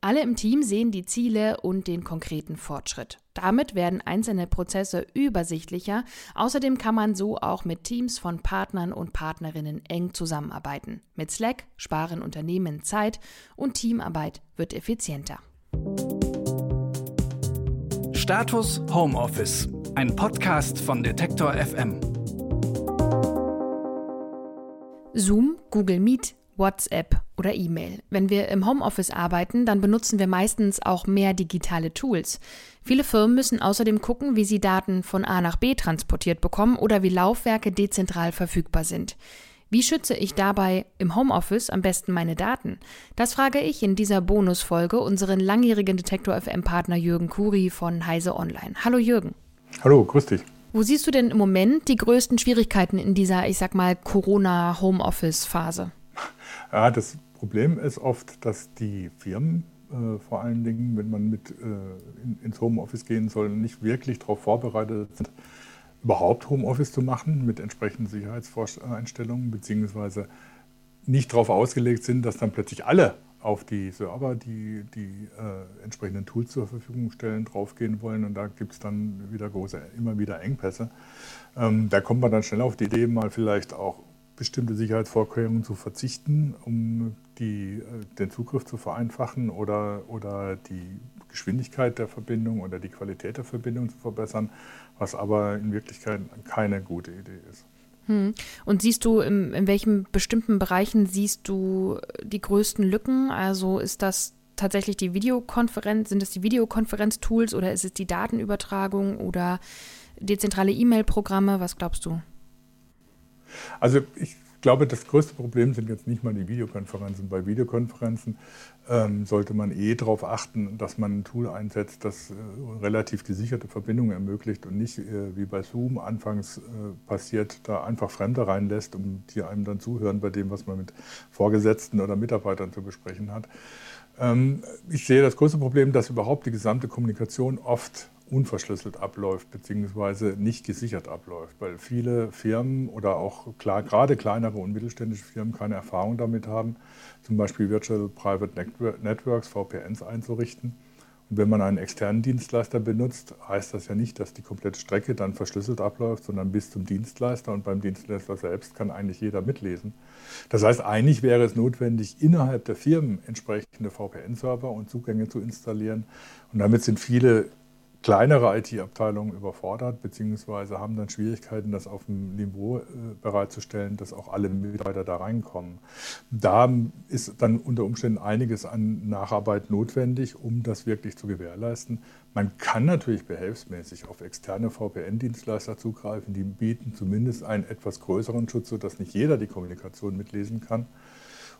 Alle im Team sehen die Ziele und den konkreten Fortschritt. Damit werden einzelne Prozesse übersichtlicher. Außerdem kann man so auch mit Teams von Partnern und Partnerinnen eng zusammenarbeiten. Mit Slack sparen Unternehmen Zeit und Teamarbeit wird effizienter. Status Homeoffice, ein Podcast von Detektor FM. Zoom, Google Meet, WhatsApp oder E-Mail. Wenn wir im Homeoffice arbeiten, dann benutzen wir meistens auch mehr digitale Tools. Viele Firmen müssen außerdem gucken, wie sie Daten von A nach B transportiert bekommen oder wie Laufwerke dezentral verfügbar sind. Wie schütze ich dabei im Homeoffice am besten meine Daten? Das frage ich in dieser Bonusfolge unseren langjährigen Detektor FM Partner Jürgen Kuri von Heise Online. Hallo Jürgen. Hallo, grüß dich. Wo siehst du denn im Moment die größten Schwierigkeiten in dieser, ich sag mal, Corona-Homeoffice-Phase? Ja, das Problem ist oft, dass die Firmen äh, vor allen Dingen, wenn man mit äh, in, ins Homeoffice gehen soll, nicht wirklich darauf vorbereitet sind, überhaupt Homeoffice zu machen mit entsprechenden Sicherheitseinstellungen, beziehungsweise nicht darauf ausgelegt sind, dass dann plötzlich alle auf die Server, die die äh, entsprechenden Tools zur Verfügung stellen, draufgehen wollen. Und da gibt es dann wieder große, immer wieder Engpässe. Ähm, da kommt man dann schnell auf die Idee, mal vielleicht auch bestimmte Sicherheitsvorkehrungen zu verzichten, um die, äh, den Zugriff zu vereinfachen oder, oder die Geschwindigkeit der Verbindung oder die Qualität der Verbindung zu verbessern, was aber in Wirklichkeit keine gute Idee ist. Hm. Und siehst du, in, in welchen bestimmten Bereichen siehst du die größten Lücken? Also ist das tatsächlich die Videokonferenz, sind es die Videokonferenz-Tools oder ist es die Datenübertragung oder dezentrale E-Mail-Programme? Was glaubst du? Also ich glaube, das größte Problem sind jetzt nicht mal die Videokonferenzen. Bei Videokonferenzen ähm, sollte man eh darauf achten, dass man ein Tool einsetzt, das äh, relativ gesicherte Verbindungen ermöglicht und nicht äh, wie bei Zoom anfangs äh, passiert, da einfach Fremde reinlässt, um die einem dann zuhören bei dem, was man mit Vorgesetzten oder Mitarbeitern zu besprechen hat. Ähm, ich sehe das größte Problem, dass überhaupt die gesamte Kommunikation oft unverschlüsselt abläuft, beziehungsweise nicht gesichert abläuft, weil viele Firmen oder auch klar, gerade kleinere und mittelständische Firmen keine Erfahrung damit haben, zum Beispiel Virtual Private Networks, VPNs einzurichten. Und wenn man einen externen Dienstleister benutzt, heißt das ja nicht, dass die komplette Strecke dann verschlüsselt abläuft, sondern bis zum Dienstleister und beim Dienstleister selbst kann eigentlich jeder mitlesen. Das heißt, eigentlich wäre es notwendig, innerhalb der Firmen entsprechende VPN-Server und Zugänge zu installieren. Und damit sind viele kleinere IT-Abteilungen überfordert, beziehungsweise haben dann Schwierigkeiten, das auf dem Niveau äh, bereitzustellen, dass auch alle Mitarbeiter da reinkommen. Da ist dann unter Umständen einiges an Nacharbeit notwendig, um das wirklich zu gewährleisten. Man kann natürlich behelfsmäßig auf externe VPN-Dienstleister zugreifen, die bieten zumindest einen etwas größeren Schutz, sodass nicht jeder die Kommunikation mitlesen kann.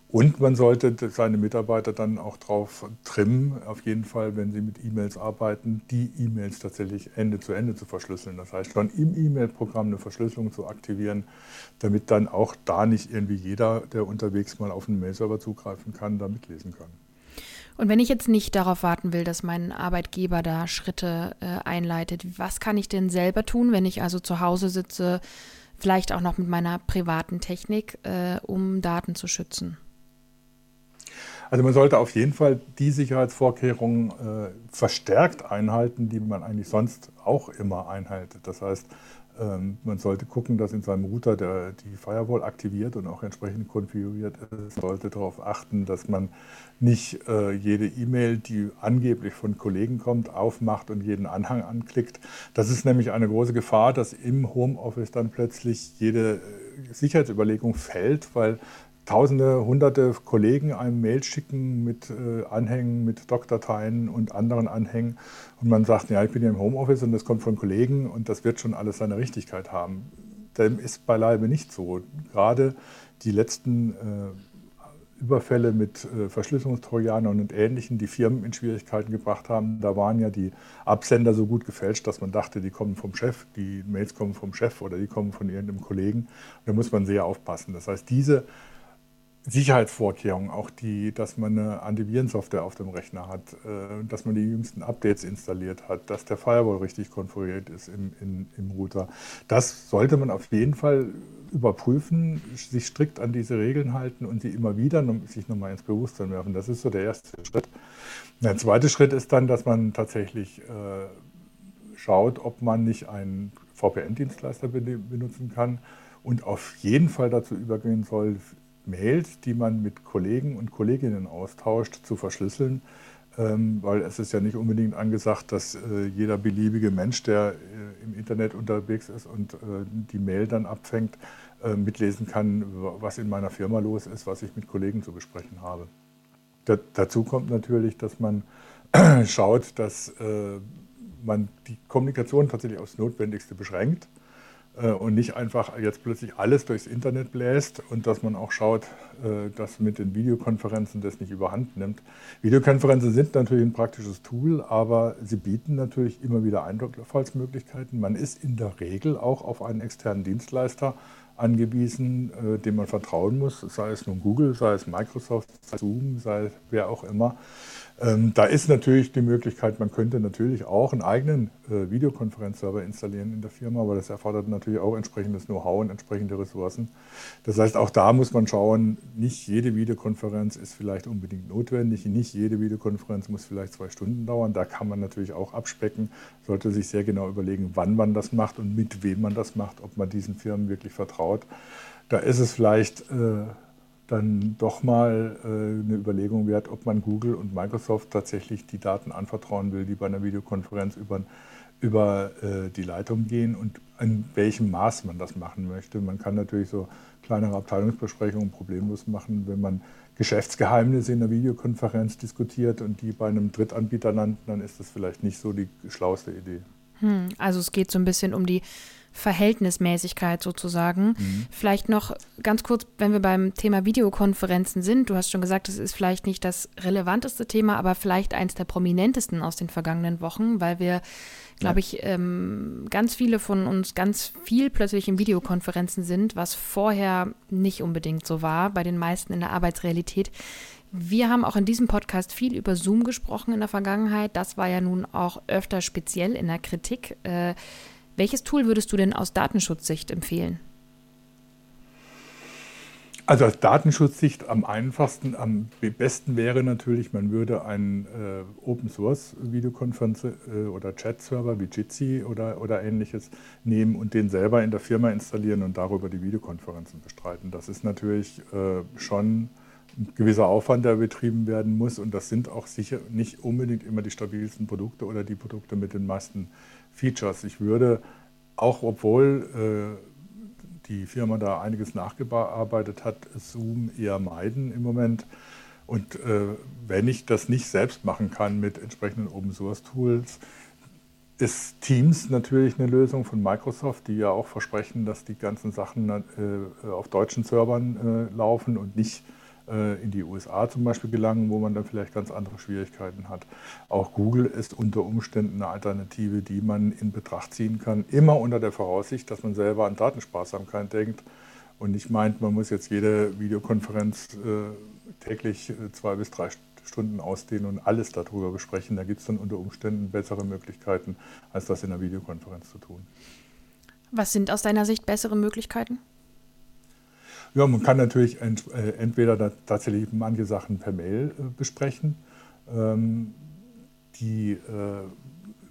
Und man sollte seine Mitarbeiter dann auch darauf trimmen, auf jeden Fall, wenn sie mit E-Mails arbeiten, die E-Mails tatsächlich Ende zu Ende zu verschlüsseln. Das heißt, schon im E-Mail-Programm eine Verschlüsselung zu aktivieren, damit dann auch da nicht irgendwie jeder, der unterwegs mal auf einen Mail-Server zugreifen kann, da mitlesen kann. Und wenn ich jetzt nicht darauf warten will, dass mein Arbeitgeber da Schritte äh, einleitet, was kann ich denn selber tun, wenn ich also zu Hause sitze, vielleicht auch noch mit meiner privaten Technik, äh, um Daten zu schützen? Also man sollte auf jeden Fall die Sicherheitsvorkehrungen äh, verstärkt einhalten, die man eigentlich sonst auch immer einhaltet. Das heißt, ähm, man sollte gucken, dass in seinem Router der, die Firewall aktiviert und auch entsprechend konfiguriert ist. Man sollte darauf achten, dass man nicht äh, jede E-Mail, die angeblich von Kollegen kommt, aufmacht und jeden Anhang anklickt. Das ist nämlich eine große Gefahr, dass im Homeoffice dann plötzlich jede äh, Sicherheitsüberlegung fällt, weil Tausende, hunderte Kollegen einem Mail schicken mit äh, Anhängen, mit Doc-Dateien und anderen Anhängen. Und man sagt, ja, ich bin ja im Homeoffice und das kommt von Kollegen und das wird schon alles seine Richtigkeit haben. Dem ist beileibe nicht so. Gerade die letzten äh, Überfälle mit äh, Verschlüsselungstrojanern und Ähnlichem, die Firmen in Schwierigkeiten gebracht haben. Da waren ja die Absender so gut gefälscht, dass man dachte, die kommen vom Chef, die Mails kommen vom Chef oder die kommen von irgendeinem Kollegen. Da muss man sehr aufpassen. Das heißt, diese Sicherheitsvorkehrungen, auch die, dass man eine Antivirensoftware auf dem Rechner hat, äh, dass man die jüngsten Updates installiert hat, dass der Firewall richtig konfiguriert ist im, in, im Router. Das sollte man auf jeden Fall überprüfen, sich strikt an diese Regeln halten und sie immer wieder sich nochmal ins Bewusstsein werfen. Das ist so der erste Schritt. Der zweite Schritt ist dann, dass man tatsächlich äh, schaut, ob man nicht einen VPN-Dienstleister benutzen kann und auf jeden Fall dazu übergehen soll, Mails, die man mit Kollegen und Kolleginnen austauscht, zu verschlüsseln, ähm, weil es ist ja nicht unbedingt angesagt, dass äh, jeder beliebige Mensch, der äh, im Internet unterwegs ist und äh, die Mail dann abfängt, mitlesen kann, was in meiner Firma los ist, was ich mit Kollegen zu besprechen habe. dazu kommt natürlich, dass man schaut, dass man die Kommunikation tatsächlich aufs Notwendigste beschränkt und nicht einfach jetzt plötzlich alles durchs Internet bläst und dass man auch schaut, äh, dass mit den Videokonferenzen das nicht überhand nimmt. Videokonferenzen sind natürlich ein praktisches Tool, aber sie bieten natürlich immer wieder Einfallsmöglichkeiten. Man ist in der Regel auch auf einen externen Dienstleister angewiesen, äh, dem man vertrauen muss, sei es nun Google, sei es Microsoft, sei es Zoom, sei es wer auch immer. Ähm, da ist natürlich die Möglichkeit, man könnte natürlich auch einen eigenen äh, Videokonferenzserver installieren in der Firma, aber das erfordert natürlich auch entsprechendes Know-how und entsprechende Ressourcen. Das heißt, auch da muss man schauen, nicht jede Videokonferenz ist vielleicht unbedingt notwendig, nicht jede Videokonferenz muss vielleicht zwei Stunden dauern. Da kann man natürlich auch abspecken, sollte sich sehr genau überlegen, wann man das macht und mit wem man das macht, ob man diesen Firmen wirklich vertraut. Da ist es vielleicht äh, dann doch mal äh, eine Überlegung wert, ob man Google und Microsoft tatsächlich die Daten anvertrauen will, die bei einer Videokonferenz über, über äh, die Leitung gehen und in welchem Maß man das machen möchte. Man kann natürlich so kleinere Abteilungsbesprechungen problemlos machen, wenn man Geschäftsgeheimnisse in einer Videokonferenz diskutiert und die bei einem Drittanbieter landen, dann ist das vielleicht nicht so die schlauste Idee. Hm, also es geht so ein bisschen um die Verhältnismäßigkeit sozusagen. Mhm. Vielleicht noch ganz kurz, wenn wir beim Thema Videokonferenzen sind. Du hast schon gesagt, es ist vielleicht nicht das relevanteste Thema, aber vielleicht eins der prominentesten aus den vergangenen Wochen, weil wir, glaube ich, ähm, ganz viele von uns ganz viel plötzlich in Videokonferenzen sind, was vorher nicht unbedingt so war, bei den meisten in der Arbeitsrealität. Wir haben auch in diesem Podcast viel über Zoom gesprochen in der Vergangenheit. Das war ja nun auch öfter speziell in der Kritik. Äh, welches Tool würdest du denn aus Datenschutzsicht empfehlen? Also aus Datenschutzsicht am einfachsten, am besten wäre natürlich, man würde einen äh, Open Source Videokonferenz äh, oder Chat-Server wie Jitsi oder, oder ähnliches nehmen und den selber in der Firma installieren und darüber die Videokonferenzen bestreiten. Das ist natürlich äh, schon ein gewisser Aufwand, der betrieben werden muss und das sind auch sicher nicht unbedingt immer die stabilsten Produkte oder die Produkte mit den meisten Features. Ich würde, auch obwohl äh, die Firma da einiges nachgearbeitet hat, Zoom eher meiden im Moment. Und äh, wenn ich das nicht selbst machen kann mit entsprechenden Open Source Tools, ist Teams natürlich eine Lösung von Microsoft, die ja auch versprechen, dass die ganzen Sachen äh, auf deutschen Servern äh, laufen und nicht in die USA zum Beispiel gelangen, wo man dann vielleicht ganz andere Schwierigkeiten hat. Auch Google ist unter Umständen eine Alternative, die man in Betracht ziehen kann, immer unter der Voraussicht, dass man selber an Datensparsamkeit denkt und nicht meint, man muss jetzt jede Videokonferenz äh, täglich äh, zwei bis drei Stunden ausdehnen und alles darüber besprechen. Da gibt es dann unter Umständen bessere Möglichkeiten, als das in einer Videokonferenz zu tun. Was sind aus deiner Sicht bessere Möglichkeiten? Ja, man kann natürlich ent, äh, entweder tatsächlich manche Sachen per Mail äh, besprechen. Ähm, die äh,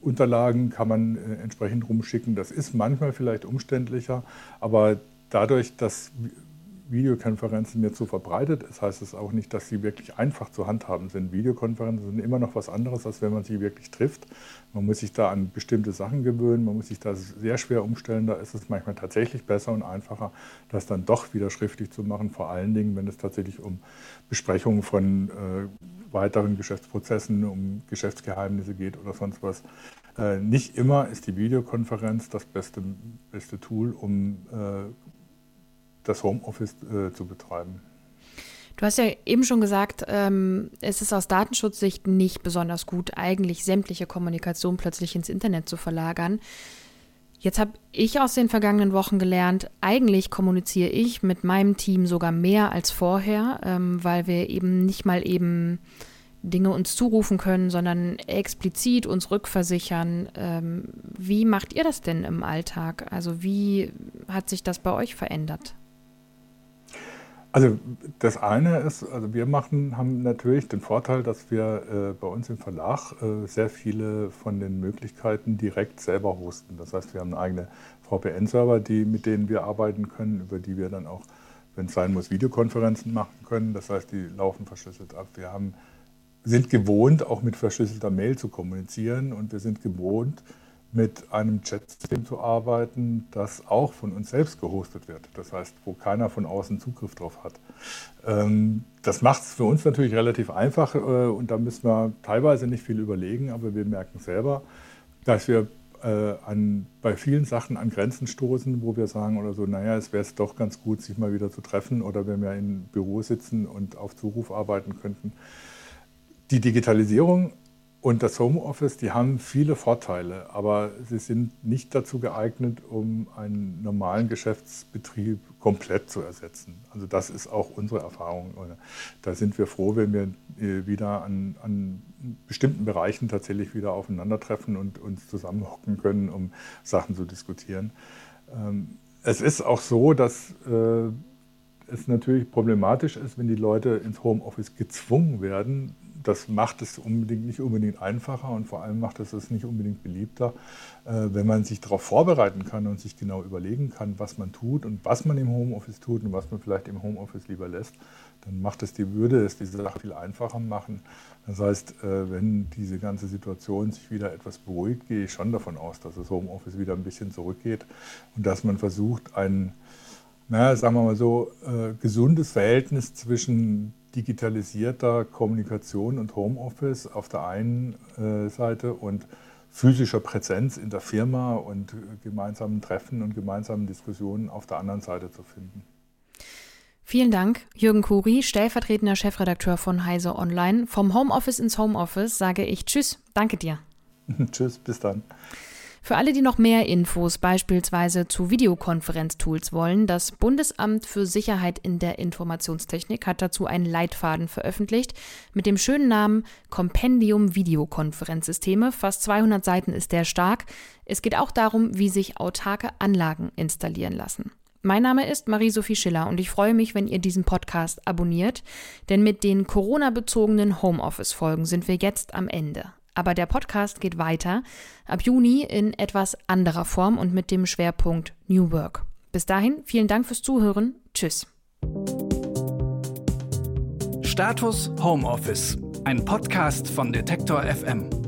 Unterlagen kann man äh, entsprechend rumschicken. Das ist manchmal vielleicht umständlicher, aber dadurch, dass Videokonferenzen jetzt so verbreitet ist, heißt es auch nicht, dass sie wirklich einfach zu handhaben sind. Videokonferenzen sind immer noch was anderes, als wenn man sie wirklich trifft. Man muss sich da an bestimmte Sachen gewöhnen, man muss sich da sehr schwer umstellen. Da ist es manchmal tatsächlich besser und einfacher, das dann doch wieder schriftlich zu machen, vor allen Dingen, wenn es tatsächlich um Besprechungen von äh, weiteren Geschäftsprozessen, um Geschäftsgeheimnisse geht oder sonst was. Äh, nicht immer ist die Videokonferenz das beste, beste Tool, um äh, das Homeoffice äh, zu betreiben. Du hast ja eben schon gesagt, ähm, es ist aus Datenschutzsicht nicht besonders gut, eigentlich sämtliche Kommunikation plötzlich ins Internet zu verlagern. Jetzt habe ich aus den vergangenen Wochen gelernt, eigentlich kommuniziere ich mit meinem Team sogar mehr als vorher, ähm, weil wir eben nicht mal eben Dinge uns zurufen können, sondern explizit uns rückversichern. Ähm, wie macht ihr das denn im Alltag? Also wie hat sich das bei euch verändert? Also das eine ist, also wir machen, haben natürlich den Vorteil, dass wir äh, bei uns im Verlag äh, sehr viele von den Möglichkeiten direkt selber hosten. Das heißt, wir haben eigene VPN-Server, mit denen wir arbeiten können, über die wir dann auch, wenn es sein muss, Videokonferenzen machen können. Das heißt, die laufen verschlüsselt ab. Wir haben, sind gewohnt, auch mit verschlüsselter Mail zu kommunizieren und wir sind gewohnt, mit einem Chatsystem zu arbeiten, das auch von uns selbst gehostet wird. Das heißt, wo keiner von außen Zugriff drauf hat. Ähm, das macht es für uns natürlich relativ einfach äh, und da müssen wir teilweise nicht viel überlegen, aber wir merken selber, dass wir äh, an, bei vielen Sachen an Grenzen stoßen, wo wir sagen oder so, naja, es wäre es doch ganz gut, sich mal wieder zu treffen oder wenn wir im Büro sitzen und auf Zuruf arbeiten könnten. Die Digitalisierung und das Homeoffice, die haben viele Vorteile, aber sie sind nicht dazu geeignet, um einen normalen Geschäftsbetrieb komplett zu ersetzen. Also das ist auch unsere Erfahrung. Da sind wir froh, wenn wir äh, wieder an, an bestimmten Bereichen tatsächlich wieder aufeinandertreffen und uns zusammenhocken können, um Sachen zu diskutieren. Ähm, es ist auch so, dass äh, es natürlich problematisch ist, wenn die Leute ins Homeoffice gezwungen werden, das macht es unbedingt, nicht unbedingt einfacher und vor allem macht es es nicht unbedingt beliebter, äh, wenn man sich darauf vorbereiten kann und sich genau überlegen kann, was man tut und was man im Homeoffice tut und was man vielleicht im Homeoffice lieber lässt, dann macht es die Würde es diese Sache viel einfacher machen. Das heißt, äh, wenn diese ganze Situation sich wieder etwas beruhigt, gehe ich schon davon aus, dass das Homeoffice wieder ein bisschen zurückgeht und dass man versucht, ein, naja, sagen wir mal so, äh, gesundes Verhältnis zwischen digitalisierter Kommunikation und Homeoffice auf der einen äh, Seite und physischer Präsenz in der Firma und gemeinsamen Treffen und gemeinsamen Diskussionen auf der anderen Seite zu finden. Vielen Dank, Jürgen Kuri, stellvertretender Chefredakteur von Heise Online. Vom Homeoffice ins Homeoffice sage ich Tschüss, danke dir. Tschüss, bis dann. Für alle, die noch mehr Infos beispielsweise zu Videokonferenztools wollen, das Bundesamt für Sicherheit in der Informationstechnik hat dazu einen Leitfaden veröffentlicht mit dem schönen Namen Kompendium Videokonferenzsysteme. Fast 200 Seiten ist der stark. Es geht auch darum, wie sich autarke Anlagen installieren lassen. Mein Name ist Marie-Sophie Schiller und ich freue mich, wenn ihr diesen Podcast abonniert, denn mit den Corona-bezogenen Homeoffice-Folgen sind wir jetzt am Ende. Aber der Podcast geht weiter, ab Juni in etwas anderer Form und mit dem Schwerpunkt New Work. Bis dahin, vielen Dank fürs Zuhören. Tschüss. Status Homeoffice, ein Podcast von Detektor FM.